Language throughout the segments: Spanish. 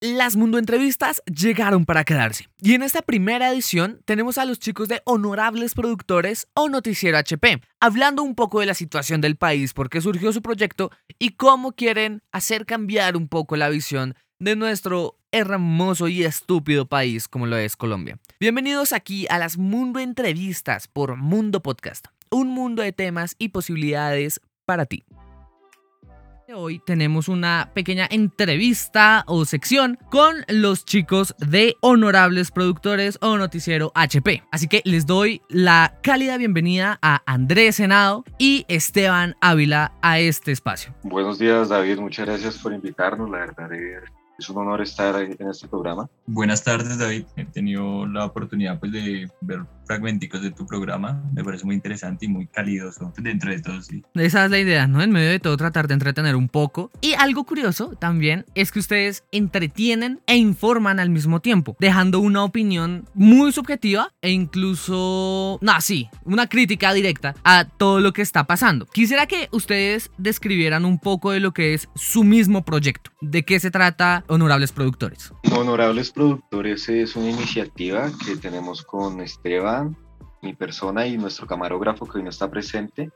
Las Mundo Entrevistas llegaron para quedarse. Y en esta primera edición tenemos a los chicos de Honorables Productores o Noticiero HP, hablando un poco de la situación del país, por qué surgió su proyecto y cómo quieren hacer cambiar un poco la visión de nuestro hermoso y estúpido país como lo es Colombia. Bienvenidos aquí a las Mundo Entrevistas por Mundo Podcast, un mundo de temas y posibilidades para ti. Hoy tenemos una pequeña entrevista o sección con los chicos de Honorables Productores o Noticiero HP. Así que les doy la cálida bienvenida a Andrés Senado y Esteban Ávila a este espacio. Buenos días David, muchas gracias por invitarnos. La verdad es un honor estar en este programa. Buenas tardes David, he tenido la oportunidad pues de ver fragmenticos de tu programa. Me parece muy interesante y muy calidoso dentro de todo, sí. Esa es la idea, ¿no? En medio de todo tratar de entretener un poco. Y algo curioso también es que ustedes entretienen e informan al mismo tiempo, dejando una opinión muy subjetiva e incluso, no, sí, una crítica directa a todo lo que está pasando. Quisiera que ustedes describieran un poco de lo que es su mismo proyecto. ¿De qué se trata Honorables Productores? Honorables Productores es una iniciativa que tenemos con Mi persona y nuestro camarógrafo que hoy no está presente,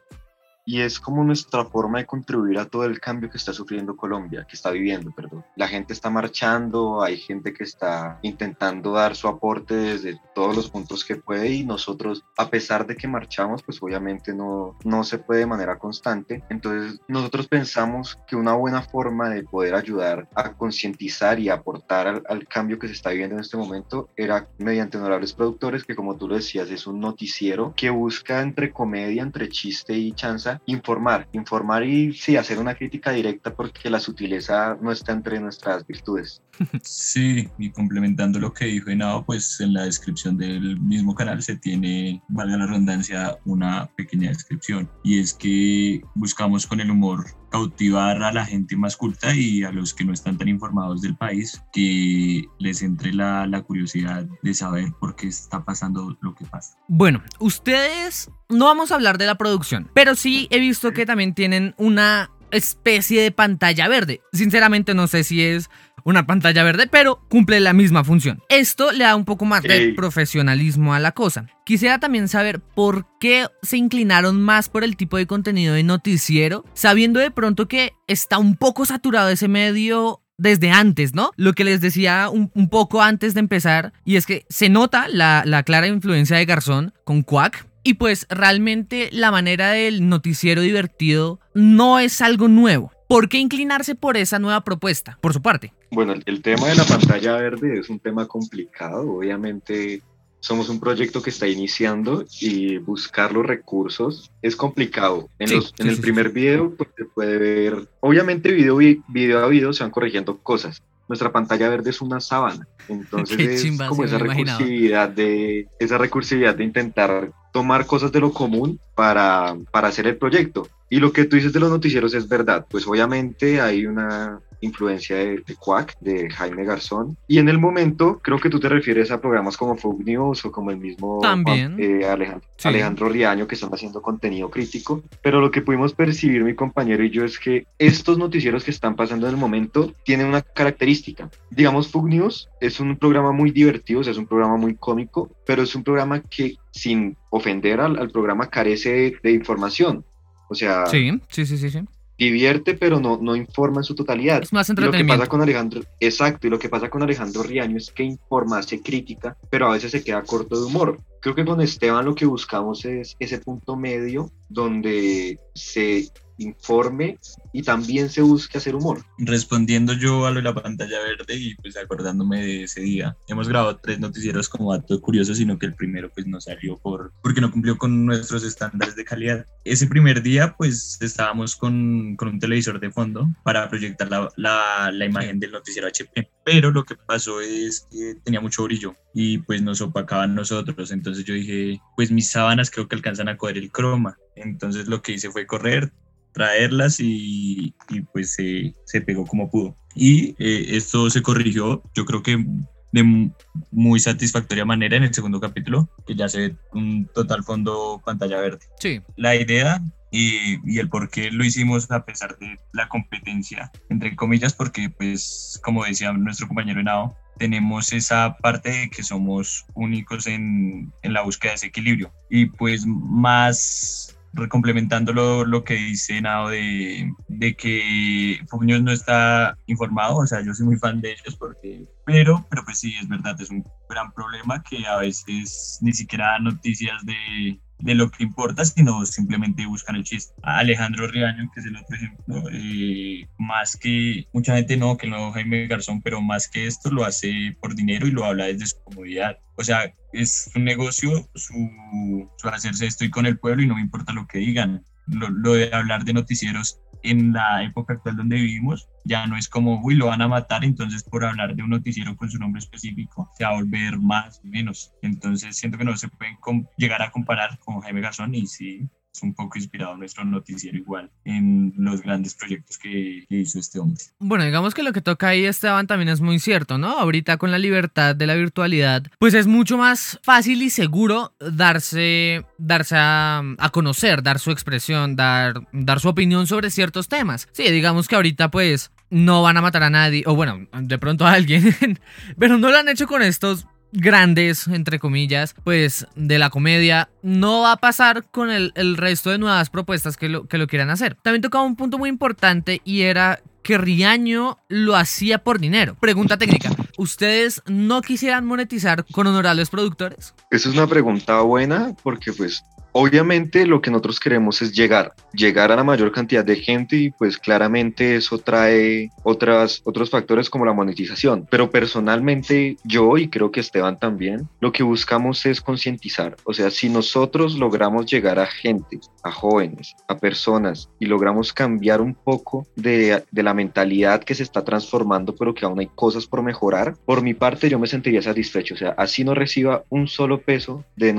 y es como nuestra forma de contribuir a todo el cambio que está sufriendo Colombia, que está viviendo, perdón. La gente está marchando, hay gente que está intentando dar su aporte desde todos los puntos que puede y nosotros, a pesar de que marchamos, pues obviamente no, no se puede de manera constante. Entonces nosotros pensamos que una buena forma de poder ayudar a concientizar y aportar al, al cambio que se está viviendo en este momento era mediante honorables productores, que como tú lo decías, es un noticiero que busca entre comedia, entre chiste y chanza informar, informar y sí, hacer una crítica directa porque la sutileza no está entre nuestras virtudes. Sí, y complementando lo que dijo Henao, pues en la descripción del mismo canal se tiene, valga la redundancia, una pequeña descripción. Y es que buscamos con el humor cautivar a la gente más culta y a los que no están tan informados del país, que les entre la, la curiosidad de saber por qué está pasando lo que pasa. Bueno, ustedes no vamos a hablar de la producción, pero sí he visto que también tienen una especie de pantalla verde. Sinceramente no sé si es una pantalla verde, pero cumple la misma función. Esto le da un poco más de profesionalismo a la cosa. Quisiera también saber por qué se inclinaron más por el tipo de contenido de noticiero, sabiendo de pronto que está un poco saturado ese medio desde antes, ¿no? Lo que les decía un, poco antes de empezar, y es que se nota la, la clara influencia de Garzón con Quack, y pues realmente la manera del noticiero divertido no es algo nuevo. ¿Por qué inclinarse por esa nueva propuesta, por su parte? Bueno, el, tema de la pantalla verde es un tema complicado. Obviamente somos un proyecto que está iniciando y buscar los recursos es complicado. En, el primer video pues, se puede ver, obviamente video, video a video se van corrigiendo cosas. Nuestra pantalla verde es una sábana, entonces es como esa recursividad de esa recursividad de intentar tomar cosas de lo común para, para hacer el proyecto. Y lo que tú dices de los noticieros es verdad, pues obviamente hay una influencia de, de Quack, de Jaime Garzón. Y en el momento, creo que tú te refieres a programas como Food News o como el mismo También. Eh, Alejandro, Alejandro Riaño, que están haciendo contenido crítico. Pero lo que pudimos percibir mi compañero y yo es que estos noticieros que están pasando en el momento tienen una característica. Digamos, Food News es un programa muy divertido, o sea, es un programa muy cómico, pero es un programa que sin ofender al, al programa carece de, información. O sea, sí, sí, sí, sí. sí divierte, pero no, no informa en su totalidad. Es más lo que pasa con Alejandro, exacto, y lo que pasa con Alejandro Riaño es que informa, hace crítica, pero a veces se queda corto de humor. Creo que con Esteban lo que buscamos es ese punto medio donde se informe y también se busque hacer humor. Respondiendo yo a lo de la pantalla verde y pues acordándome de ese día, hemos grabado tres noticieros como dato curioso, sino que el primero pues no salió por, porque no cumplió con nuestros estándares de calidad. Ese primer día pues estábamos con, con un televisor de fondo para proyectar la, la, imagen del noticiero HP, pero lo que pasó es que tenía mucho brillo y pues nos opacaban nosotros, entonces yo dije pues mis sábanas creo que alcanzan a coger el croma, entonces lo que hice fue correr, traerlas y, pues se, pegó como pudo. Y eh, esto se corrigió, yo creo que de muy satisfactoria manera en el segundo capítulo, que ya se ve un total fondo pantalla verde. Sí. La idea y, y, el por qué lo hicimos a pesar de la competencia, entre comillas, porque pues como decía nuestro compañero Henao, tenemos esa parte de que somos únicos en, en la búsqueda de ese equilibrio y pues más complementando lo, que dice Nao de, de que Fox no está informado, o sea, yo soy muy fan de ellos porque, pero, pero pues sí, es verdad, es un gran problema que a veces ni siquiera noticias de, de lo que importa, sino simplemente buscan el chiste. Alejandro Riaño, que es el otro ejemplo, eh, más que mucha gente no, que no Jaime Garzón, pero más que esto lo hace por dinero y lo habla desde su comodidad. O sea, es un negocio, su, su hacerse estoy con el pueblo y no me importa lo que digan. Lo, lo de hablar de noticieros en la época actual donde vivimos, ya no es como, uy, lo van a matar, entonces por hablar de un noticiero con su nombre específico, se va a volver más o menos. Entonces siento que no se pueden llegar a comparar con Jaime Garzón y sí, un poco inspirado nuestro noticiero igual en los grandes proyectos que, hizo este hombre. Bueno, digamos que lo que toca ahí Esteban también es muy cierto, ¿no? Ahorita con la libertad de la virtualidad, pues es mucho más fácil y seguro darse, darse a, a conocer, dar su expresión, dar, dar su opinión sobre ciertos temas. Sí, digamos que ahorita pues no van a matar a nadie, o bueno, de pronto a alguien, pero no lo han hecho con estos grandes, entre comillas, pues de la comedia, no va a pasar con el, resto de nuevas propuestas que lo, que lo quieran hacer. También tocaba un punto muy importante y era que Riaño lo hacía por dinero. Pregunta técnica, ¿ustedes no quisieran monetizar con honorables productores? Esa es una pregunta buena porque pues Obviamente lo que nosotros queremos es llegar, llegar a la mayor cantidad de gente y pues claramente eso trae otras, otros factores como la monetización. Pero personalmente yo y creo que Esteban también, lo que buscamos es concientizar. O sea, si nosotros logramos llegar a gente, a jóvenes, a personas y logramos cambiar un poco de, de la mentalidad que se está transformando pero que aún hay cosas por mejorar, por mi parte yo me sentiría satisfecho. O sea, así no reciba un solo peso de,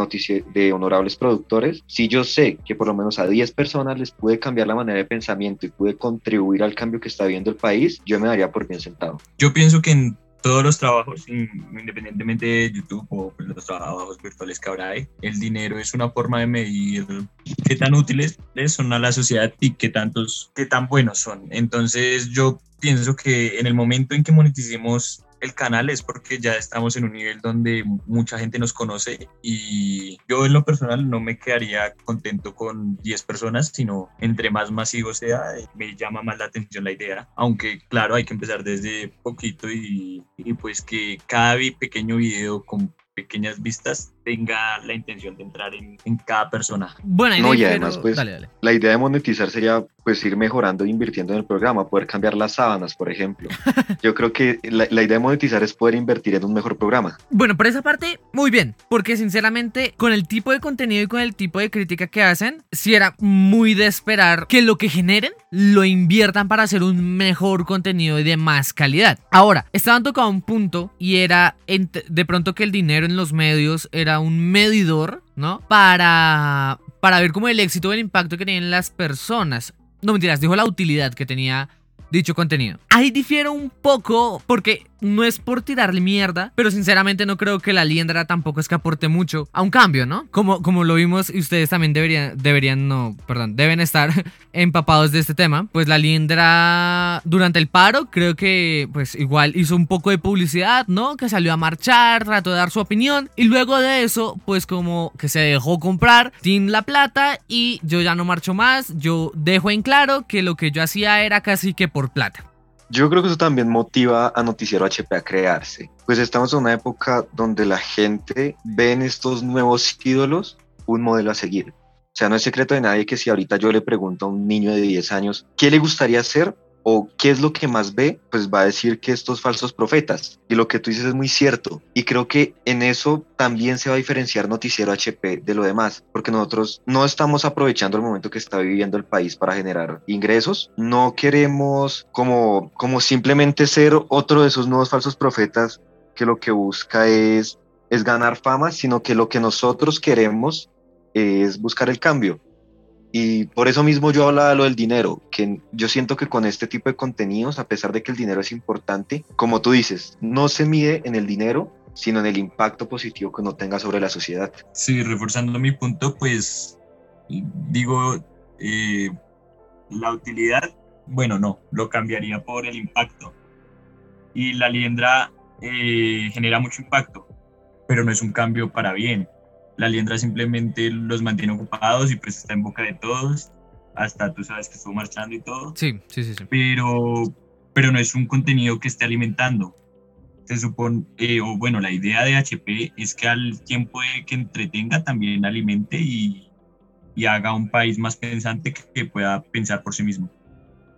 de honorables productores si yo sé que por lo menos a 10 personas les pude cambiar la manera de pensamiento y pude contribuir al cambio que está viendo el país, yo me daría por bien sentado. Yo pienso que en todos los trabajos, independientemente de YouTube o pues, los trabajos virtuales que habrá hay, el dinero es una forma de medir qué tan útiles son a la sociedad y qué, tantos, qué tan buenos son. Entonces yo pienso que en el momento en que moneticemos el canal es porque ya estamos en un nivel donde mucha gente nos conoce y yo en lo personal no me quedaría contento con 10 personas, sino entre más masivo sea, me llama más la atención la idea. Aunque claro, hay que empezar desde poquito y, y pues que cada pequeño video con pequeñas vistas tenga la intención de entrar en, en cada persona. Bueno, no, y además, pues, la idea de monetizar sería pues ir mejorando e invirtiendo en el programa, poder cambiar las sábanas, por ejemplo. Yo creo que la, la, idea de monetizar es poder invertir en un mejor programa. Bueno, por esa parte, muy bien, porque sinceramente, con el tipo de contenido y con el tipo de crítica que hacen, si era muy de esperar que lo que generen lo inviertan para hacer un mejor contenido y de más calidad. Ahora, estaban tocando un punto y era de pronto que el dinero en los medios era un medidor, ¿no? Para, para ver como el éxito o el impacto que tenían las personas. No mentiras, dijo la utilidad que tenía dicho contenido. Ahí difiero un poco porque no es por tirarle mierda, pero sinceramente no creo que la liendra tampoco es que aporte mucho a un cambio, ¿no? Como, como lo vimos y ustedes también deberían, deberían, no, perdón, deben estar empapados de este tema. Pues la liendra durante el paro creo que pues igual hizo un poco de publicidad, ¿no? Que salió a marchar, trató de dar su opinión y luego de eso pues como que se dejó comprar sin la plata y yo ya no marcho más, yo dejo en claro que lo que yo hacía era casi que por plata. Yo creo que eso también motiva a Noticiero HP a crearse. Pues estamos en una época donde la gente ve en estos nuevos ídolos un modelo a seguir. O sea, no es secreto de nadie que si ahorita yo le pregunto a un niño de 10 años qué le gustaría ser, o qué es lo que más ve, pues va a decir que estos falsos profetas. Y lo que tú dices es muy cierto. Y creo que en eso también se va a diferenciar Noticiero HP de lo demás, porque nosotros no estamos aprovechando el momento que está viviendo el país para generar ingresos. No queremos como, como simplemente ser otro de esos nuevos falsos profetas que lo que busca es, es ganar fama, sino que lo que nosotros queremos es buscar el cambio y por eso mismo yo hablaba de lo del dinero, que yo siento que con este tipo de contenidos, a pesar de que el dinero es importante, como tú dices, no se mide en el dinero, sino en el impacto positivo que uno tenga sobre la sociedad. Sí, reforzando mi punto, pues digo, eh, la utilidad, bueno, no, lo cambiaría por el impacto. Y la liendra eh, genera mucho impacto, pero no es un cambio para bien. La liendra simplemente los mantiene ocupados y pues está en boca de todos, hasta tú sabes que estuvo marchando y todo. Sí, sí, sí. sí. Pero, pero no es un contenido que esté alimentando. Se supone, eh, o bueno, la idea de HP es que al tiempo de que entretenga también alimente y, y haga un país más pensante que pueda pensar por sí mismo.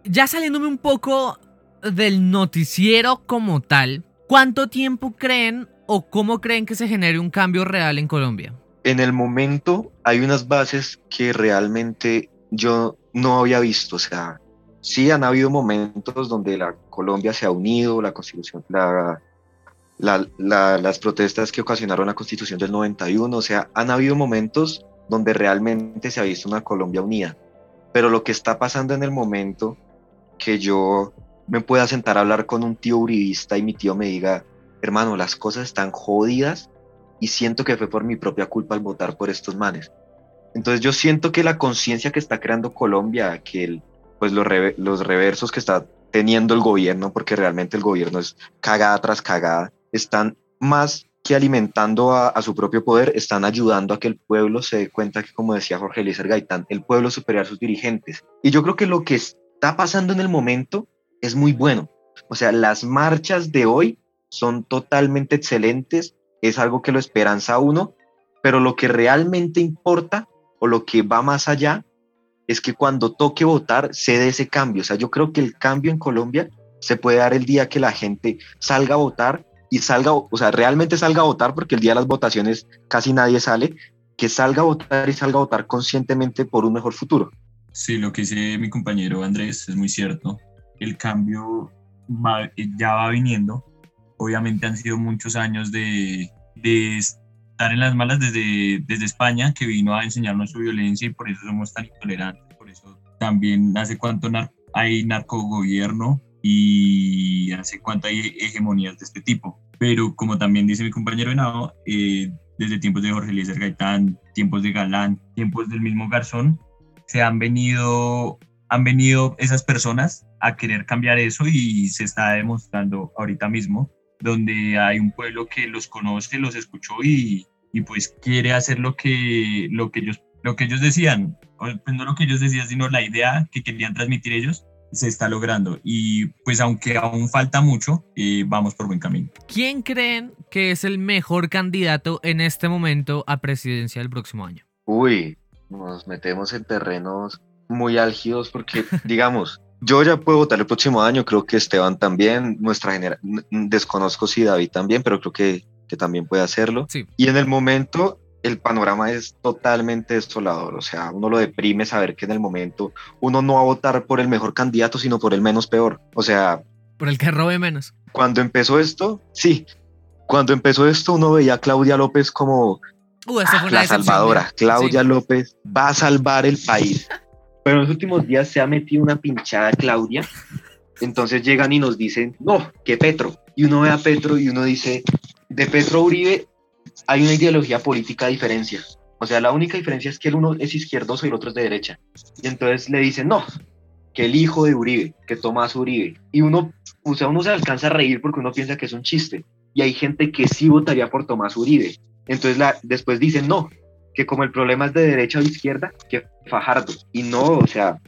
Ya saliéndome un poco del noticiero como tal, ¿cuánto tiempo creen o cómo creen que se genere un cambio real en Colombia? En el momento hay unas bases que realmente yo no había visto, o sea, sí han habido momentos donde la Colombia se ha unido, la constitución, la, la, las protestas que ocasionaron la constitución del 91, o sea, han habido momentos donde realmente se ha visto una Colombia unida. Pero lo que está pasando en el momento que yo me pueda sentar a hablar con un tío uribista y mi tío me diga, hermano, las cosas están jodidas y siento que fue por mi propia culpa al votar por estos manes. Entonces yo siento que la conciencia que está creando Colombia, que pues los, los reversos que está teniendo el gobierno, porque realmente el gobierno es cagada tras cagada, están más que alimentando a, su propio poder, están ayudando a que el pueblo se dé cuenta que, como decía Jorge Eliezer Gaitán, el pueblo supera a sus dirigentes. Y yo creo que lo que está pasando en el momento es muy bueno. O sea, las marchas de hoy son totalmente excelentes, es algo que lo esperanza uno, pero lo que realmente importa o lo que va más allá es que cuando toque votar se dé ese cambio. O sea, yo creo que el cambio en Colombia se puede dar el día que la gente salga a votar y salga, o sea, realmente salga a votar, porque el día de las votaciones casi nadie sale, que salga a votar y salga a votar conscientemente por un mejor futuro. Sí, lo que dice mi compañero Andrés es muy cierto. El cambio ya va viniendo. Obviamente han sido muchos años de, de estar en las malas desde, desde España, que vino a enseñarnos su violencia y por eso somos tan intolerantes. Por eso también hace cuánto hay narcogobierno y hace cuánto hay hegemonías de este tipo pero como también dice mi compañero Venado, eh, desde tiempos de Jorge Eliezer Gaitán, tiempos de Galán, tiempos del mismo Garzón, se han venido, han venido esas personas a querer cambiar eso y se está demostrando ahorita mismo, donde hay un pueblo que los conoce, los escuchó y, y pues quiere hacer lo que, lo, que ellos, lo que ellos decían, pues no lo que ellos decían, sino la idea que querían transmitir ellos, se está logrando y pues aunque aún falta mucho, eh, vamos por buen camino. ¿Quién creen que es el mejor candidato en este momento a presidencia del próximo año? Uy, nos metemos en terrenos muy álgidos porque, digamos, yo ya puedo votar el próximo año, creo que Esteban también, nuestra generación, desconozco si David también, pero creo que, que también puede hacerlo. Sí. Y en el momento el panorama es totalmente desolador. O sea, uno lo deprime saber que en el momento uno no va a votar por el mejor candidato, sino por el menos peor. O sea... Por el que robe menos. Cuando empezó esto, sí. Cuando empezó esto, uno veía a Claudia López como uh, la salvadora. Claudia López va a salvar el país. Pero en los últimos días se ha metido una pinchada Claudia. Entonces llegan y nos dicen, no, que Petro. Y uno ve a Petro y uno dice, de Petro Uribe hay una ideología política diferencia. O sea, la única diferencia es que el uno es izquierdoso y el otro es de derecha. Y entonces le dicen, no, que el hijo de Uribe, que Tomás Uribe. Y uno, o sea, uno se alcanza a reír porque uno piensa que es un chiste. Y hay gente que sí votaría por Tomás Uribe. Entonces la, después dicen, no, que como el problema es de derecha o izquierda, que Fajardo. Y no, o sea,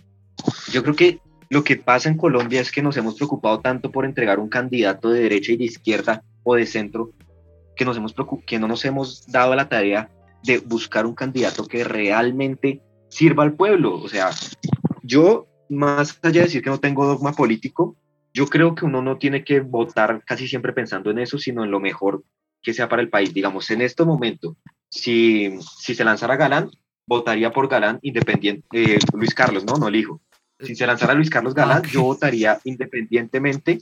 yo creo que lo que pasa en Colombia es que nos hemos preocupado tanto por entregar un candidato de derecha y de izquierda o de centro que, nos hemos que no nos hemos dado la tarea de buscar un candidato que realmente sirva al pueblo. O sea, yo, más allá de decir que no tengo dogma político, yo creo que uno no tiene que votar casi siempre pensando en eso, sino en lo mejor que sea para el país. Digamos, en este momento, si, si se lanzara Galán, votaría por Galán independiente, eh, Luis Carlos, ¿no? No el hijo. Si se lanzara Luis Carlos Galán, yo votaría independientemente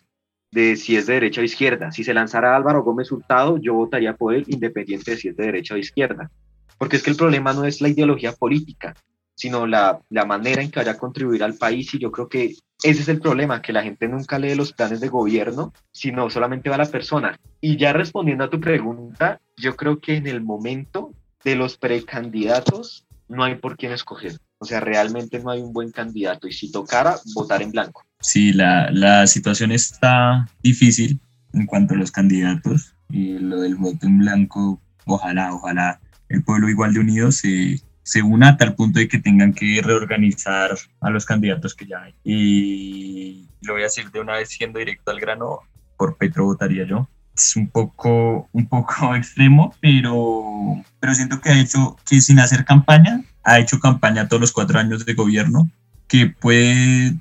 de si es de derecha o izquierda. Si se lanzara Álvaro Gómez Hurtado, yo votaría por él independiente de si es de derecha o izquierda. Porque es que el problema no es la ideología política, sino la, la manera en que vaya a contribuir al país. Y yo creo que ese es el problema, que la gente nunca lee los planes de gobierno, sino solamente va a la persona. Y ya respondiendo a tu pregunta, yo creo que en el momento de los precandidatos no hay por quién escoger. O sea, realmente no hay un buen candidato y si tocara, votar en blanco. Sí, la, la situación está difícil en cuanto a los candidatos y lo del voto en blanco, ojalá, ojalá el pueblo igual de unido se, se una a tal punto de que tengan que reorganizar a los candidatos que ya hay. Y lo voy a decir de una vez siendo directo al grano, por Petro votaría yo. Es un poco, un poco extremo, pero, pero siento que ha hecho que sin hacer campaña, ha hecho campaña todos los cuatro años de gobierno, que puede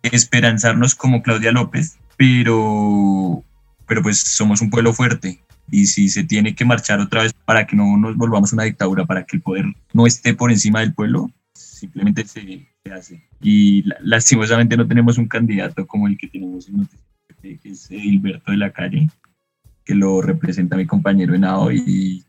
desesperanzarnos como Claudia López, pero, pero pues somos un pueblo fuerte y si se tiene que marchar otra vez para que no nos volvamos una dictadura, para que el poder no esté por encima del pueblo, simplemente se, hace. Y lastimosamente no tenemos un candidato como el que tenemos en que es Hilberto de la Calle, que lo representa mi compañero Henao y,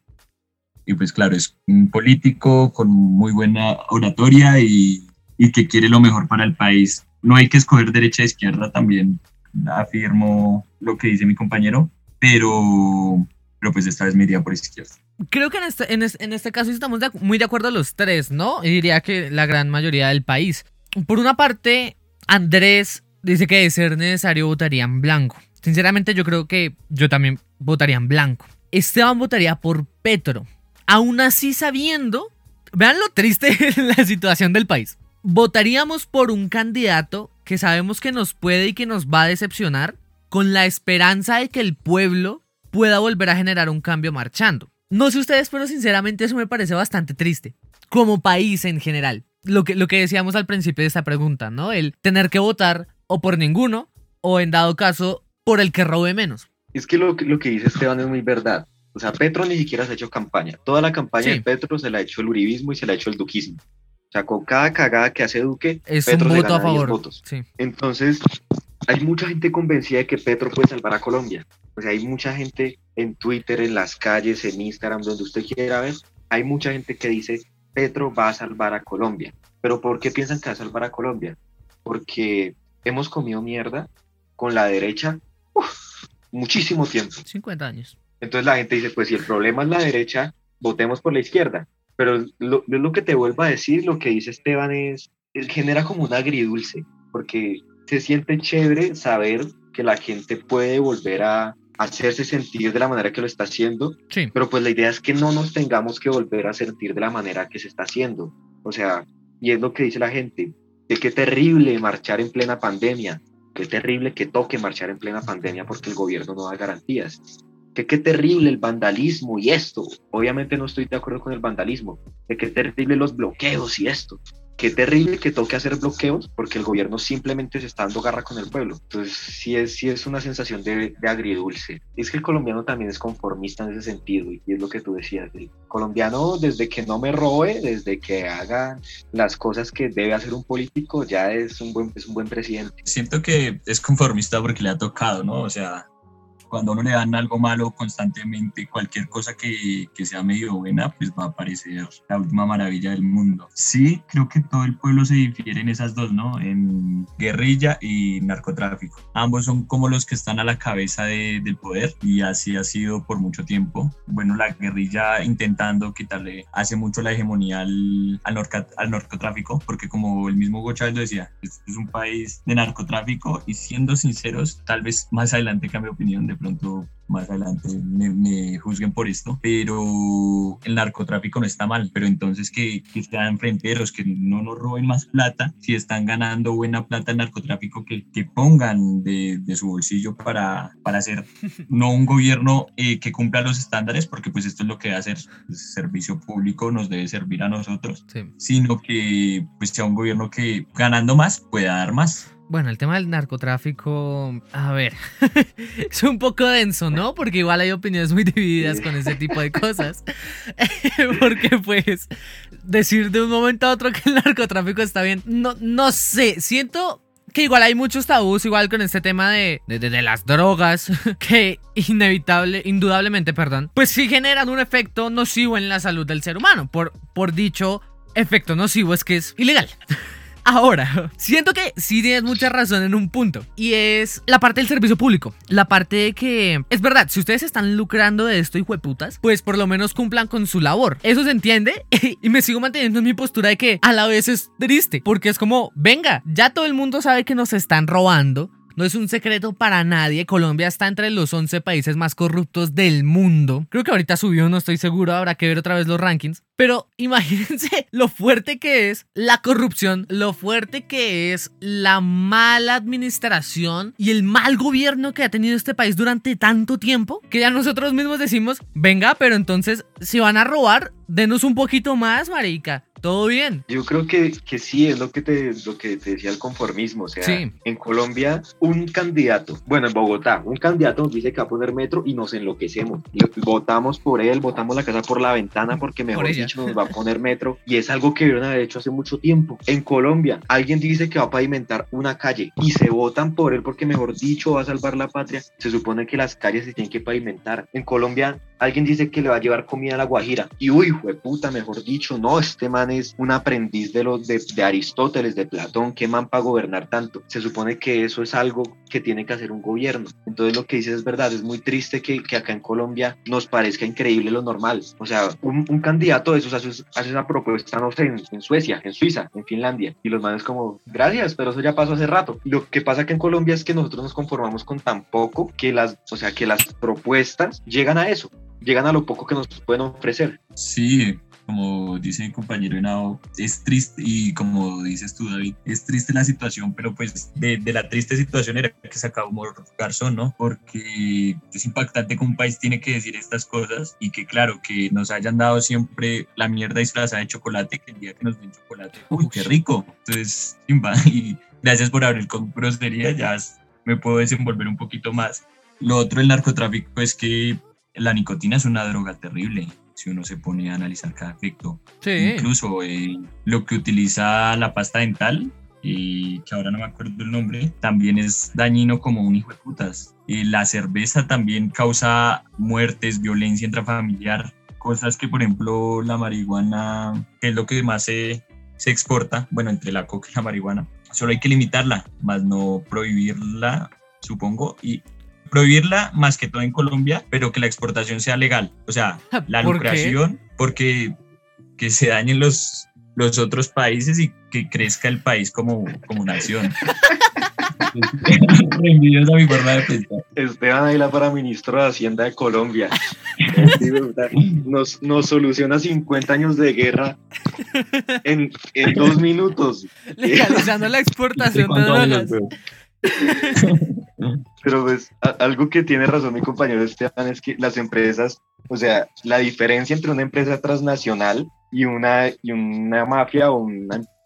y pues claro, es un político con muy buena oratoria y, y que quiere lo mejor para el país. No hay que escoger derecha e izquierda también, afirmo lo que dice mi compañero, pero, pero pues esta vez me iría por izquierda. Creo que en este, en este, caso estamos muy de acuerdo los tres, ¿no? Y diría que la gran mayoría del país. Por una parte, Andrés dice que de ser necesario votaría en blanco. Sinceramente yo creo que yo también votaría en blanco. Esteban votaría por Petro. Aún así sabiendo, vean lo triste en la situación del país. Votaríamos por un candidato que sabemos que nos puede y que nos va a decepcionar con la esperanza de que el pueblo pueda volver a generar un cambio marchando. No sé ustedes, pero sinceramente eso me parece bastante triste. Como país en general. Lo que, lo que decíamos al principio de esta pregunta, ¿no? El tener que votar o por ninguno, o en dado caso, por el que robe menos. Es que lo, lo que dice Esteban es muy verdad. O sea, Petro ni siquiera se ha hecho campaña. Toda la campaña de Petro se la ha hecho el uribismo y se la ha hecho el duquismo. O sea, con cada cagada que hace Duque, es Petro un voto a favor. Votos. Sí. Entonces, hay mucha gente convencida de que Petro puede salvar a Colombia. O sea, hay mucha gente en Twitter, en las calles, en Instagram, donde usted quiera ver, hay mucha gente que dice Petro va a salvar a Colombia. Pero ¿por qué piensan que va a salvar a Colombia? Porque hemos comido mierda con la derecha muchísimo tiempo. 50 años. Entonces la gente dice, pues si el problema es la derecha, votemos por la izquierda. Pero lo, lo que te vuelvo a decir, lo que dice Esteban es, es genera como un agridulce, porque se siente chévere saber que la gente puede volver a hacerse sentir de la manera que lo está haciendo, sí. pero pues la idea es que no nos tengamos que volver a sentir de la manera que se está haciendo. O sea, y es lo que dice la gente, que qué terrible marchar en plena pandemia, qué terrible que toque marchar en plena pandemia porque el gobierno no da garantías. Que qué terrible el vandalismo y esto. Obviamente no estoy de acuerdo con el vandalismo. Que qué terrible los bloqueos y esto qué terrible que toque hacer bloqueos porque el gobierno simplemente se está dando garra con el pueblo. Entonces, sí es, sí es una sensación de, de agridulce. Es que el colombiano también es conformista en ese sentido y es lo que tú decías. El colombiano, desde que no me robe, desde que haga las cosas que debe hacer un político, ya es un buen, es un buen presidente. Siento que es conformista porque le ha tocado, ¿no? O sea, cuando uno le dan algo malo constantemente, cualquier cosa que, que, sea medio buena, pues va a parecer la última maravilla del mundo. Sí, creo que todo el pueblo se difiere en esas dos, ¿no? En guerrilla y narcotráfico. Ambos son como los que están a la cabeza de, del poder y así ha sido por mucho tiempo. Bueno, la guerrilla intentando quitarle hace mucho la hegemonía al, al, al narcotráfico, porque como el mismo Hugo Chávez lo decía, este es un país de narcotráfico y siendo sinceros, tal vez más adelante cambie opinión de pronto más adelante me, juzguen por esto, pero el narcotráfico no está mal, pero entonces que, que sean fronteros, que no nos roben más plata, si están ganando buena plata el narcotráfico, que, que pongan de, de, su bolsillo para, para hacer no un gobierno eh, que cumpla los estándares, porque pues esto es lo que va a hacer el servicio público, nos debe servir a nosotros, sino que pues sea un gobierno que ganando más pueda dar más. Bueno, el tema del narcotráfico, a ver, es un poco denso, ¿no? Porque igual hay opiniones muy divididas con ese tipo de cosas. Porque pues decir de un momento a otro que el narcotráfico está bien, no, no sé, siento que igual hay muchos tabús, igual con este tema de, de, de, las drogas, que inevitable, indudablemente, perdón, pues sí generan un efecto nocivo en la salud del ser humano. Por, por dicho efecto nocivo es que es ilegal. Ahora, siento que sí tienes mucha razón en un punto. Y es la parte del servicio público. La parte de que, es verdad, si ustedes están lucrando de esto, hijo de putas, pues por lo menos cumplan con su labor. Eso se entiende. y me sigo manteniendo en mi postura de que a la vez es triste. Porque es como, venga, ya todo el mundo sabe que nos están robando. No es un secreto para nadie, Colombia está entre los 11 países más corruptos del mundo. Creo que ahorita subió, no estoy seguro, habrá que ver otra vez los rankings. Pero imagínense lo fuerte que es la corrupción, lo fuerte que es la mala administración y el mal gobierno que ha tenido este país durante tanto tiempo, que ya nosotros mismos decimos, venga, pero entonces si van a robar, denos un poquito más, marica todo bien. Yo creo que, que sí, es lo que, te, lo que te decía el conformismo. O sea, en Colombia, un candidato, bueno, en Bogotá, un candidato nos dice que va a poner metro y nos enloquecemos. votamos por él, votamos la casa por la ventana porque, mejor dicho, nos va a poner metro. Y es algo que debieron haber hecho hace mucho tiempo. En Colombia, alguien dice que va a pavimentar una calle y se votan por él porque, mejor dicho, va a salvar la patria. Se supone que las calles se tienen que pavimentar. En Colombia, alguien dice que le va a llevar comida a la Guajira. Y uy, fue puta, mejor dicho, no, este man es un aprendiz de los de, Aristóteles, de Platón, ¿qué man para gobernar tanto? Se supone que eso es algo que tiene que hacer un gobierno. Entonces lo que dices es verdad, es muy triste que, que acá en Colombia nos parezca increíble lo normal. O sea, un, un candidato de esos hace, hace, esa propuesta, no sé, en, Suecia, en Suiza, en Finlandia. Y los manes como, gracias, pero eso ya pasó hace rato. Lo que pasa que en Colombia es que nosotros nos conformamos con tan poco que las, o sea, que las propuestas llegan a eso llegan a lo poco que nos pueden ofrecer. Sí, como dice mi compañero Henao, es triste y como dices tú David, es triste la situación, pero pues de, la triste situación era que se acabó Garzón, ¿no? Porque es impactante que un país tiene que decir estas cosas y que claro, que nos hayan dado siempre la mierda disfrazada de chocolate, que el día que nos den chocolate, uy, qué rico. Entonces, y gracias por abrir con grosería, ya me puedo desenvolver un poquito más. Lo otro del narcotráfico es que la nicotina es una droga terrible si uno se pone a analizar cada efecto. Incluso eh, lo que utiliza la pasta dental, y que ahora no me acuerdo el nombre, también es dañino como un hijo de putas. Y la cerveza también causa muertes, violencia intrafamiliar, cosas que por ejemplo la marihuana, que es lo que más se, se exporta, bueno, entre la coca y la marihuana, solo hay que limitarla, más no prohibirla, supongo, y prohibirla más que todo en Colombia, pero que la exportación sea legal. O sea, la lucración, porque que se dañen los, los otros países y que crezca el país como, como nación. envidiosa mi forma de pensar. Esteban Ayla para ministro de Hacienda de Colombia. Nos, nos soluciona 50 años de guerra en, en dos minutos. Legalizando la exportación de drogas. Pero pues algo que tiene razón mi compañero Esteban es que las empresas, o sea, la diferencia entre una empresa transnacional y una, y una mafia o,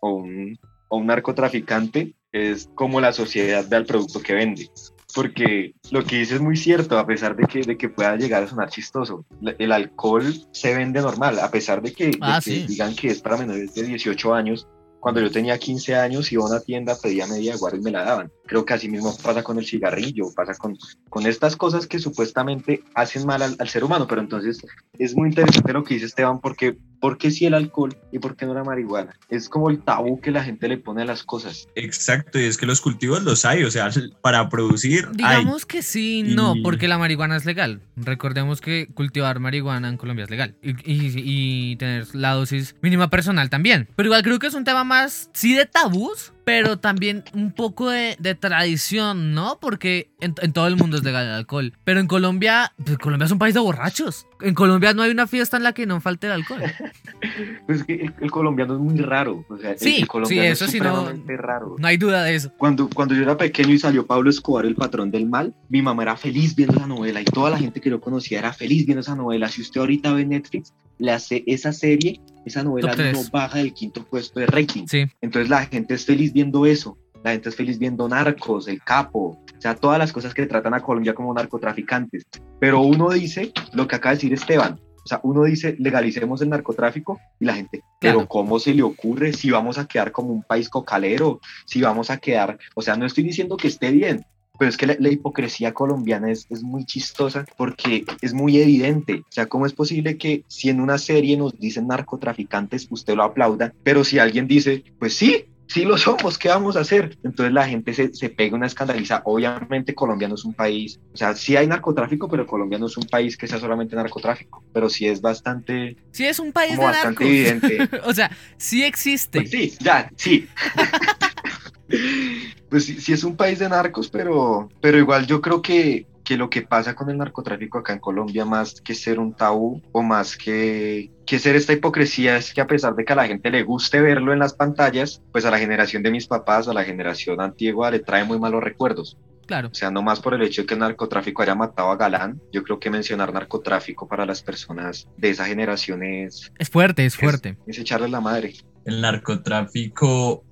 o, un, o un narcotraficante es como la sociedad ve al producto que vende porque lo que dice es muy cierto, a pesar de que, de que pueda llegar a sonar chistoso. El alcohol se vende normal, a pesar de que, ah, digan que es para menores de 18 años, cuando yo tenía 15 años iba a una tienda, pedía media guardia y me la daban. Creo que así mismo pasa con el cigarrillo, pasa con, con estas cosas que supuestamente hacen mal al, al, ser humano. Pero entonces es muy interesante lo que dice Esteban porque ¿por qué sí el alcohol y por qué no la marihuana? Es como el tabú que la gente le pone a las cosas. Exacto, y es que los cultivos los hay, o sea, para producir. Digamos que sí, no, porque la marihuana es legal. Recordemos que cultivar marihuana en Colombia es legal y, y tener la dosis mínima personal también. Pero igual creo que es un tema más, sí, de tabús, pero también un poco de, tradición, ¿no? Porque en, todo el mundo es legal el alcohol. Pero en Colombia, pues Colombia es un país de borrachos. En Colombia no hay una fiesta en la que no falte el alcohol. pues es que el, colombiano es muy raro. O sea, sí, el sí, eso sí, no, raro. no hay duda de eso. Cuando, cuando yo era pequeño y salió Pablo Escobar, el patrón del mal, mi mamá era feliz viendo esa novela y toda la gente que yo conocía era feliz viendo esa novela. Si usted ahorita ve Netflix, le hace esa serie esa novela no baja del quinto puesto de rating. Entonces la gente es feliz viendo eso. La gente es feliz viendo narcos, el capo, o sea, todas las cosas que tratan a Colombia como narcotraficantes. Pero uno dice lo que acaba de decir Esteban. O sea, uno dice legalicemos el narcotráfico y la gente, pero ¿cómo se le ocurre si vamos a quedar como un país cocalero? Si vamos a quedar, o sea, no estoy diciendo que esté bien, pero es que la, hipocresía colombiana es, es, muy chistosa porque es muy evidente. O sea, ¿cómo es posible que si en una serie nos dicen narcotraficantes, usted lo aplauda, pero si alguien dice, pues sí, sí lo somos, ¿qué vamos a hacer? Entonces la gente se, se pega una escandaliza. Obviamente Colombia no es un país, o sea, sí hay narcotráfico, pero Colombia no es un país que sea solamente narcotráfico, pero sí es bastante... Sí es un país de bastante narcos. evidente. o sea, sí existe. Pues sí, ya, sí. pues sí, sí es un país de narcos, pero, pero igual yo creo que, que lo que pasa con el narcotráfico acá en Colombia, más que ser un tabú o más que, que ser esta hipocresía, es que a pesar de que a la gente le guste verlo en las pantallas, pues a la generación de mis papás, a la generación antigua, le trae muy malos recuerdos. Claro. O sea, no más por el hecho de que el narcotráfico haya matado a Galán, yo creo que mencionar narcotráfico para las personas de esa generación es, Es fuerte, es fuerte. es echarle la madre. El narcotráfico,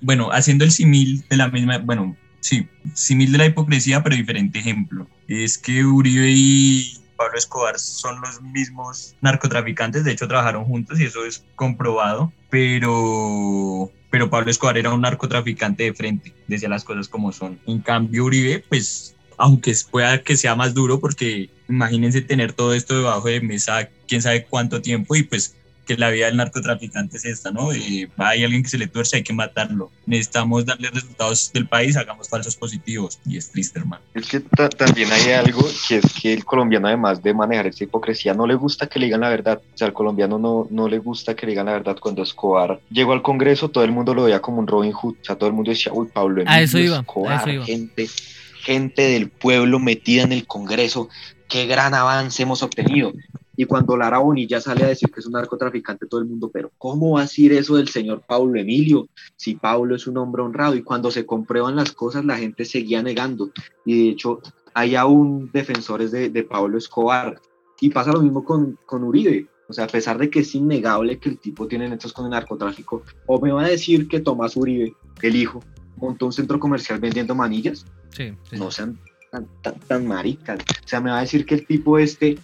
bueno, haciendo el simil de la misma, bueno, sí, simil de la hipocresía, pero diferente ejemplo. Es que Uribe y Pablo Escobar son los mismos narcotraficantes, de hecho trabajaron juntos y eso es comprobado, pero, pero Pablo Escobar era un narcotraficante de frente, decía las cosas como son. En cambio Uribe, pues, aunque pueda que sea más duro, porque imagínense tener todo esto debajo de mesa, quién sabe cuánto tiempo y pues que la vida del narcotraficante es esta, ¿no? Eh, hay alguien que se le tuerce, hay que matarlo. Necesitamos darle resultados del país, hagamos falsos positivos. Y es triste, hermano. Es que ta- también hay algo que es que el colombiano, además de manejar esta hipocresía, no le gusta que le digan la verdad. O sea, al colombiano no, no le gusta que le digan la verdad. Cuando Escobar llegó al Congreso, todo el mundo lo veía como un Robin Hood. O sea, todo el mundo decía, uy, Pablo Emilio A eso iba, a Escobar, eso iba. gente, gente del pueblo metida en el Congreso. Qué gran avance hemos obtenido. Y cuando Lara Bonilla sale a decir que es un narcotraficante, todo el mundo, pero ¿cómo va a decir eso del señor Pablo Emilio? Si Pablo es un hombre honrado. Y cuando se comprueban las cosas, la gente seguía negando. Y de hecho, hay aún defensores de, de Pablo Escobar. Y pasa lo mismo con, con Uribe. O sea, a pesar de que es innegable que el tipo tiene nexos con el narcotráfico, o me va a decir que Tomás Uribe, el hijo, montó un centro comercial vendiendo manillas, Sí, sí. no sean tan, tan, tan maricas. O sea, me va a decir que el tipo este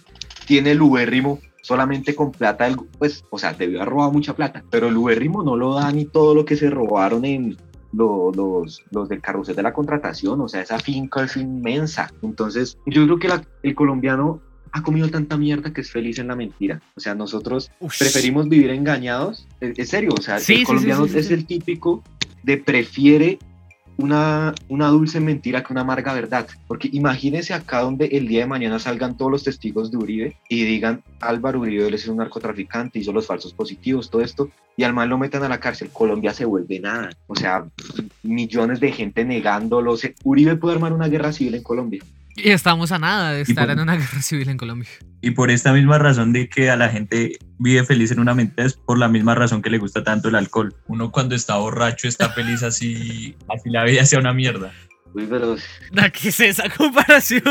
tiene el ubérrimo solamente con plata, del, pues, o sea, debió haber robado mucha plata, pero el ubérrimo no lo da ni todo lo que se robaron en lo- los, los del carrusel de la contratación, o sea, esa finca es inmensa. Entonces, yo creo que la- el colombiano ha comido tanta mierda que es feliz en la mentira. O sea, nosotros preferimos vivir engañados. Es, serio, o sea, Sí, sí, sí, el colombiano sí, es el típico de prefiere una, una dulce mentira que una amarga verdad. Porque imagínense acá donde el día de mañana salgan todos los testigos de Uribe y digan Álvaro Uribe él es un narcotraficante, hizo los falsos positivos, todo esto, y al mal lo metan a la cárcel. Colombia se vuelve nada. O sea, millones de gente negándolo. Uribe puede armar una guerra civil en Colombia. Y estamos a nada de estar por- en una guerra civil en Colombia. Y por esta misma razón de que a la gente vive feliz en una mentira es por la misma razón que le gusta tanto el alcohol. Uno cuando está borracho está feliz así, así la vida sea una mierda. Uy, pero ¿Qué es esa comparación?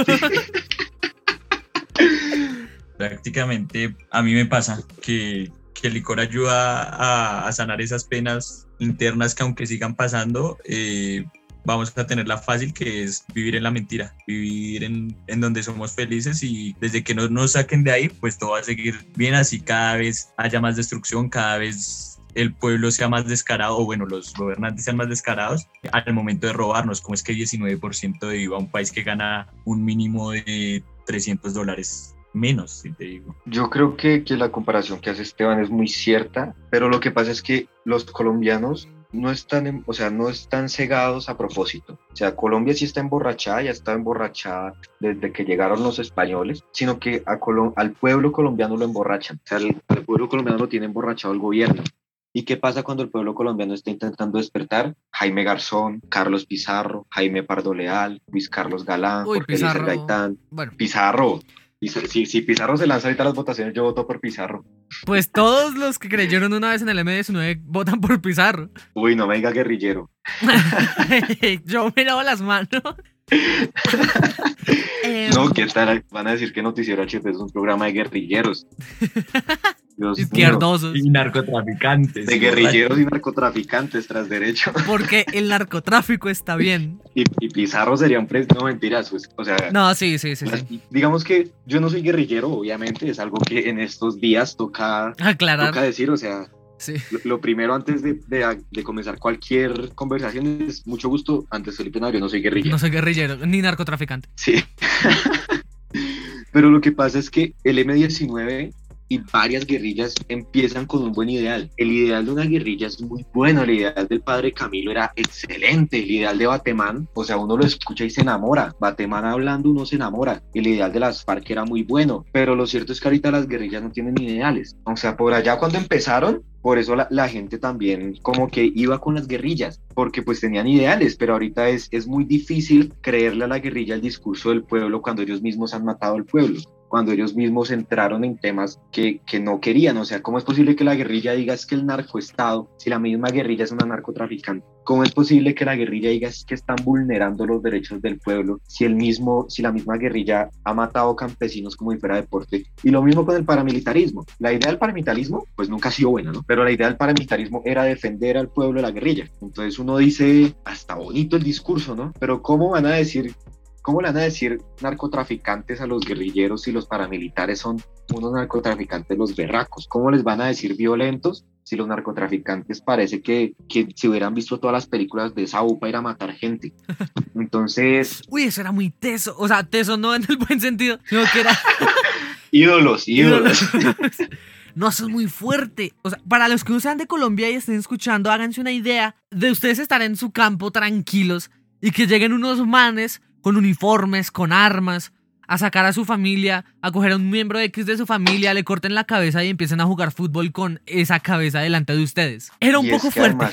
Prácticamente a mí me pasa que, que el licor ayuda a, a sanar esas penas internas que aunque sigan pasando, eh, vamos a tenerla fácil, que es vivir en la mentira, vivir en, en donde somos felices y desde que no nos saquen de ahí, pues todo va a seguir bien, así cada vez haya más destrucción, cada vez el pueblo sea más descarado, o bueno, los gobernantes sean más descarados al momento de robarnos, como es que 19% de IVA a un país que gana un mínimo de 300 dólares menos, si te digo. Yo creo que, que la comparación que hace Esteban es muy cierta, pero lo que pasa es que los colombianos no están, o sea, no están cegados a propósito. O sea, Colombia sí está emborrachada, ya está emborrachada desde que llegaron los españoles, sino que a Colo- al pueblo colombiano lo emborrachan. O sea, al pueblo colombiano lo tiene emborrachado el gobierno. ¿Y qué pasa cuando el pueblo colombiano está intentando despertar? Jaime Garzón, Carlos Pizarro, Jaime Pardo Leal, Luis Carlos Galán, Uy, Jorge Pizarro. Gaitán, Bueno, Pizarro. Si, si Pizarro se lanza ahorita las votaciones, yo voto por Pizarro. pues todos los que creyeron una vez en el M19 votan por Pizarro. Uy, no me diga guerrillero. Yo me lavo las manos. Em, No, ¿qué tal? Van a decir que Noticiero HP es un programa de guerrilleros. Dios mío. izquierdosos. Y narcotraficantes. De guerrilleros y narcotraficantes tras derecho. Porque el narcotráfico está bien. Y, y Pizarro sería un pres... No, mentiras. Pues, o sea, No, sí, sí, sí. las- sí. digamos que yo no soy guerrillero, obviamente. Es algo que en estos días toca, toca decir. O sea, Sí. lo, lo primero antes de, de- de comenzar cualquier conversación es mucho gusto. Antes Felipe no, yo no soy guerrillero. No soy guerrillero ni narcotraficante. Sí. Pero lo que pasa es que el M19 y varias guerrillas empiezan con un buen ideal. El ideal de una guerrilla es muy bueno, el ideal del padre Camilo era excelente, el ideal de Batemán, o sea, uno lo escucha y se enamora, Batemán hablando uno se enamora, el ideal de las FARC era muy bueno, pero lo cierto es que ahorita las guerrillas no tienen ideales, o sea, por allá cuando empezaron, por eso la, la, gente también como que iba con las guerrillas, porque pues tenían ideales, pero ahorita es, es muy difícil creerle a la guerrilla el discurso del pueblo cuando ellos mismos han matado al pueblo cuando ellos mismos entraron en temas que, que, no querían. O sea, ¿cómo es posible que la guerrilla diga es que el narcoestado, si la misma guerrilla es una narcotraficante, ¿cómo es posible que la guerrilla diga es que están vulnerando los derechos del pueblo si el mismo, si la misma guerrilla ha matado campesinos como si fuera deporte? Y lo mismo con el paramilitarismo. La idea del paramilitarismo, pues nunca ha sido buena, ¿no? Pero la idea del paramilitarismo era defender al pueblo de la guerrilla. Entonces uno dice, hasta bonito el discurso, ¿no? Pero ¿cómo van a decir ¿Cómo le van a decir narcotraficantes a los guerrilleros si los paramilitares son unos narcotraficantes los berracos? ¿Cómo les van a decir violentos si los narcotraficantes parece que, que si hubieran visto todas las películas de esa UPA ir a matar gente? Entonces... Uy, eso era muy teso. O sea, teso no en el buen sentido, sino que era... ídolos, ídolos. No, eso es muy fuerte. O sea, para los que no sean de Colombia y estén escuchando, háganse una idea de ustedes estar en su campo tranquilos y que lleguen unos manes con uniformes, con armas, a sacar a su familia, a coger a un miembro X de su familia, le corten la cabeza y empiecen a jugar fútbol con esa cabeza delante de ustedes. Era un poco fuerte.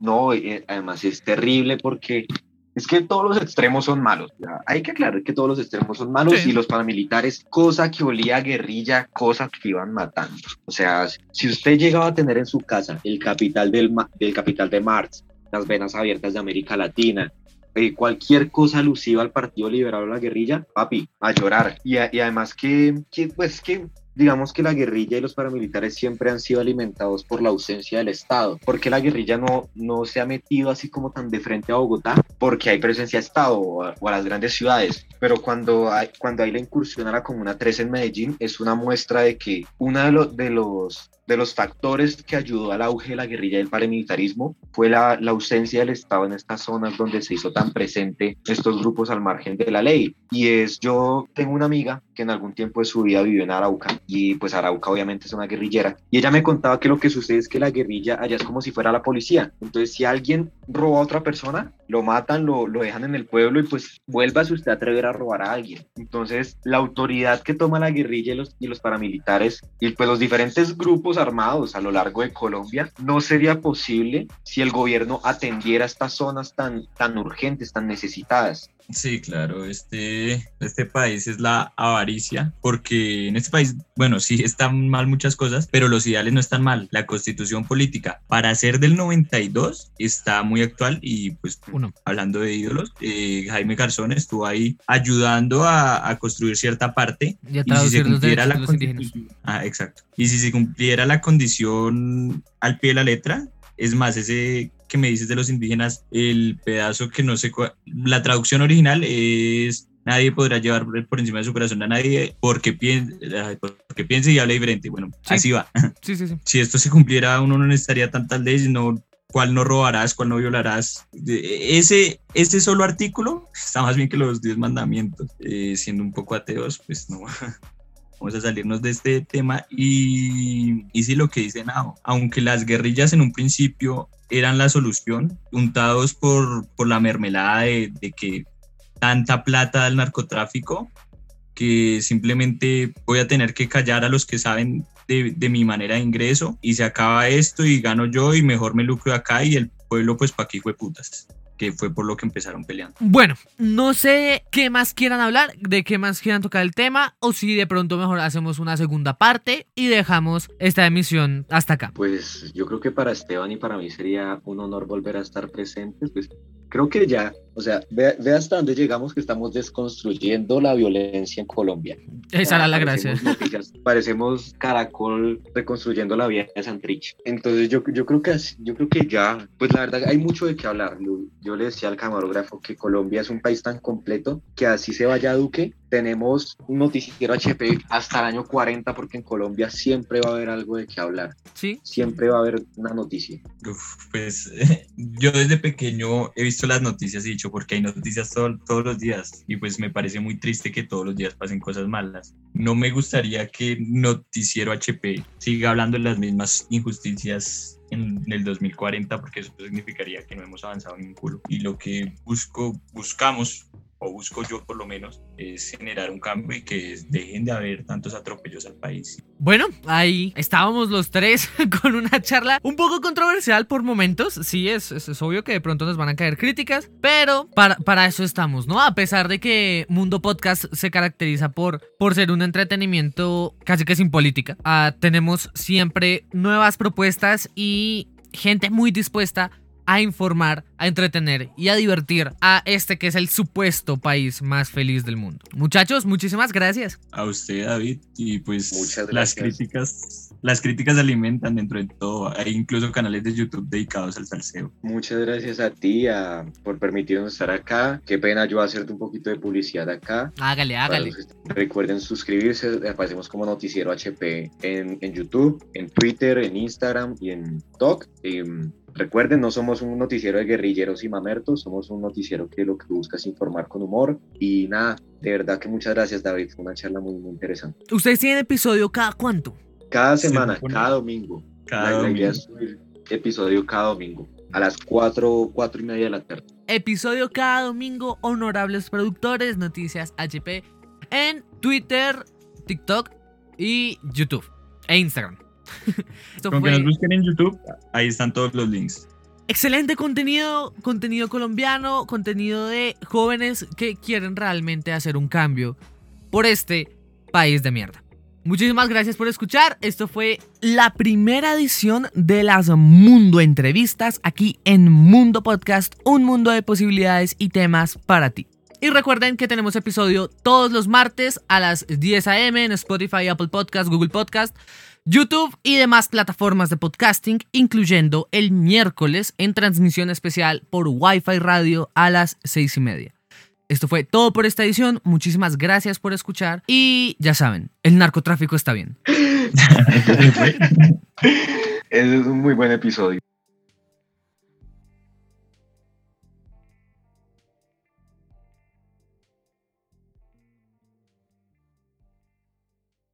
no, eh, además es terrible porque es que todos los extremos son malos. Hay que aclarar que todos los extremos son malos y los paramilitares, cosa que olía a guerrilla, cosa que iban matando. O sea, si usted llegaba a tener en su casa el capital del, del capital de Marx, las venas abiertas de América Latina, eh, cualquier cosa alusiva al Partido Liberal o la guerrilla, papi, a llorar. Y, y además que, pues que digamos que la guerrilla y los paramilitares siempre han sido alimentados por la ausencia del Estado. porque la guerrilla no, no se ha metido así como tan de frente a Bogotá? Porque hay presencia de Estado o a, o a las grandes ciudades. Pero cuando hay, cuando hay la incursión a la Comuna 3 en Medellín, es una muestra de que uno de, los de los de los factores que ayudó al auge de la guerrilla y el paramilitarismo fue la, la, ausencia del Estado en estas zonas donde se hizo tan presente estos grupos al margen de la ley. Y es, yo tengo una amiga que en algún tiempo de su vida vivió en Arauca y pues Arauca obviamente es una guerrillera y ella me contaba que lo que sucede es que la guerrilla allá es como si fuera la policía. Entonces si alguien roba a otra persona, lo matan, lo, lo dejan en el pueblo y pues vuelva si usted a atrever a robar a alguien. Entonces la autoridad que toma la guerrilla y los, y los paramilitares y pues los diferentes grupos armados a lo largo de Colombia, no sería posible si el gobierno atendiera estas zonas tan, tan urgentes, tan necesitadas. Sí, claro, este, este país es la avaricia, porque en este país, bueno, sí están mal muchas cosas, pero los ideales no están mal. La constitución política, para ser del 92, está muy actual y pues Uno. hablando de ídolos, eh, Jaime Garzón estuvo ahí ayudando a, a construir cierta parte y, a y si se cumpliera la constitución, ah, exacto, y si se cumpliera la condición al pie de la letra, es más, ese que me dices de los indígenas, el pedazo que no sé, la traducción original es nadie podrá llevar por encima de su corazón a nadie porque piense, porque piense y hable diferente. Bueno, sí. así va. Sí, sí. Si esto se cumpliera, uno no necesitaría tantas leyes, no cuál no robarás, cuál no violarás. Ese, ese solo artículo está más bien que los diez mandamientos. Eh, siendo un poco ateos, pues no. Vamos a salirnos de este tema y, y sí lo que dice Nao, aunque las guerrillas en un principio eran la solución, untados por, por la mermelada de, de que tanta plata del narcotráfico, que simplemente voy a tener que callar a los que saben de, de, mi manera de ingreso y se acaba esto y gano yo y mejor me lucro acá y el pueblo pues pa' aquí fue putas que fue por lo que empezaron peleando. Bueno, no sé qué más quieran hablar, de qué más quieran tocar el tema, o si de pronto mejor hacemos una segunda parte y dejamos esta emisión hasta acá. Pues yo creo que para Esteban y para mí sería un honor volver a estar presentes, pues creo que ya, o sea, ve, ve, hasta dónde llegamos que estamos desconstruyendo la violencia en Colombia. Esa era la gracia. Noticias, parecemos caracol reconstruyendo la vida de Santrich. Entonces yo, yo, creo que, yo creo que ya, pues la verdad hay mucho de qué hablar. Yo le decía al camarógrafo que Colombia es un país tan completo que así se vaya Duque, tenemos un noticiero HP hasta el año 40 porque en Colombia siempre va a haber algo de qué hablar. Sí. Siempre va a haber una noticia. Uf, pues yo desde pequeño he visto las noticias y he dicho, porque hay noticias todos los días y pues me parece muy triste que todos los días pasen cosas malas. No me gustaría que Noticiero HP siga hablando de las mismas injusticias en el 2040 porque eso significaría que no hemos avanzado en un culo. Y lo que busco, buscamos o busco yo por lo menos, es generar un cambio y que dejen de haber tantos atropellos al país. Bueno, ahí estábamos los tres con una charla un poco controversial por momentos. Sí, es, es, obvio que de pronto nos van a caer críticas, pero para, para eso estamos, ¿no? A pesar de que Mundo Podcast se caracteriza por, por ser un entretenimiento casi que sin política, ah, tenemos siempre nuevas propuestas y gente muy dispuesta a informar, a entretener y a divertir a este que es el supuesto país más feliz del mundo. Muchachos, muchísimas gracias. A usted, David, y pues las críticas, las críticas alimentan dentro de todo. Hay incluso canales de YouTube dedicados al salseo. Muchas gracias a ti por permitirnos estar acá. Qué pena yo hacerte un poquito de publicidad acá. Hágale, hágale. Recuerden suscribirse, aparecemos como Noticiero HP en, en YouTube, en Twitter, en Instagram y en TikTok. Em, Recuerden, no somos un noticiero de guerrilleros y mamertos, somos un noticiero que lo que busca es informar con humor. Y nada, de verdad que muchas gracias, David. Fue una charla muy, muy interesante. ¿Ustedes tienen episodio cada cuánto? Cada semana, cada domingo. Cada domingo. episodio cada domingo, a las 4, 4 y media de la tarde. Episodio cada domingo, honorables productores, noticias HP en Twitter, TikTok y YouTube e Instagram. Con que nos busquen en YouTube, ahí están todos los links. Excelente contenido, contenido colombiano, contenido de jóvenes que quieren realmente hacer un cambio por este país de mierda. Muchísimas gracias por escuchar. Esto fue la primera edición de las Mundo Entrevistas aquí en Mundo Podcast, un mundo de posibilidades y temas para ti. Y recuerden que tenemos episodio todos los martes a las 10 a.m. en Spotify, Apple Podcast, Google Podcast. YouTube y demás plataformas de podcasting, incluyendo el miércoles en transmisión especial por Wi-Fi Radio a las seis y media. Esto fue todo por esta edición. Muchísimas gracias por escuchar. Y ya saben, el narcotráfico está bien. es un muy buen episodio.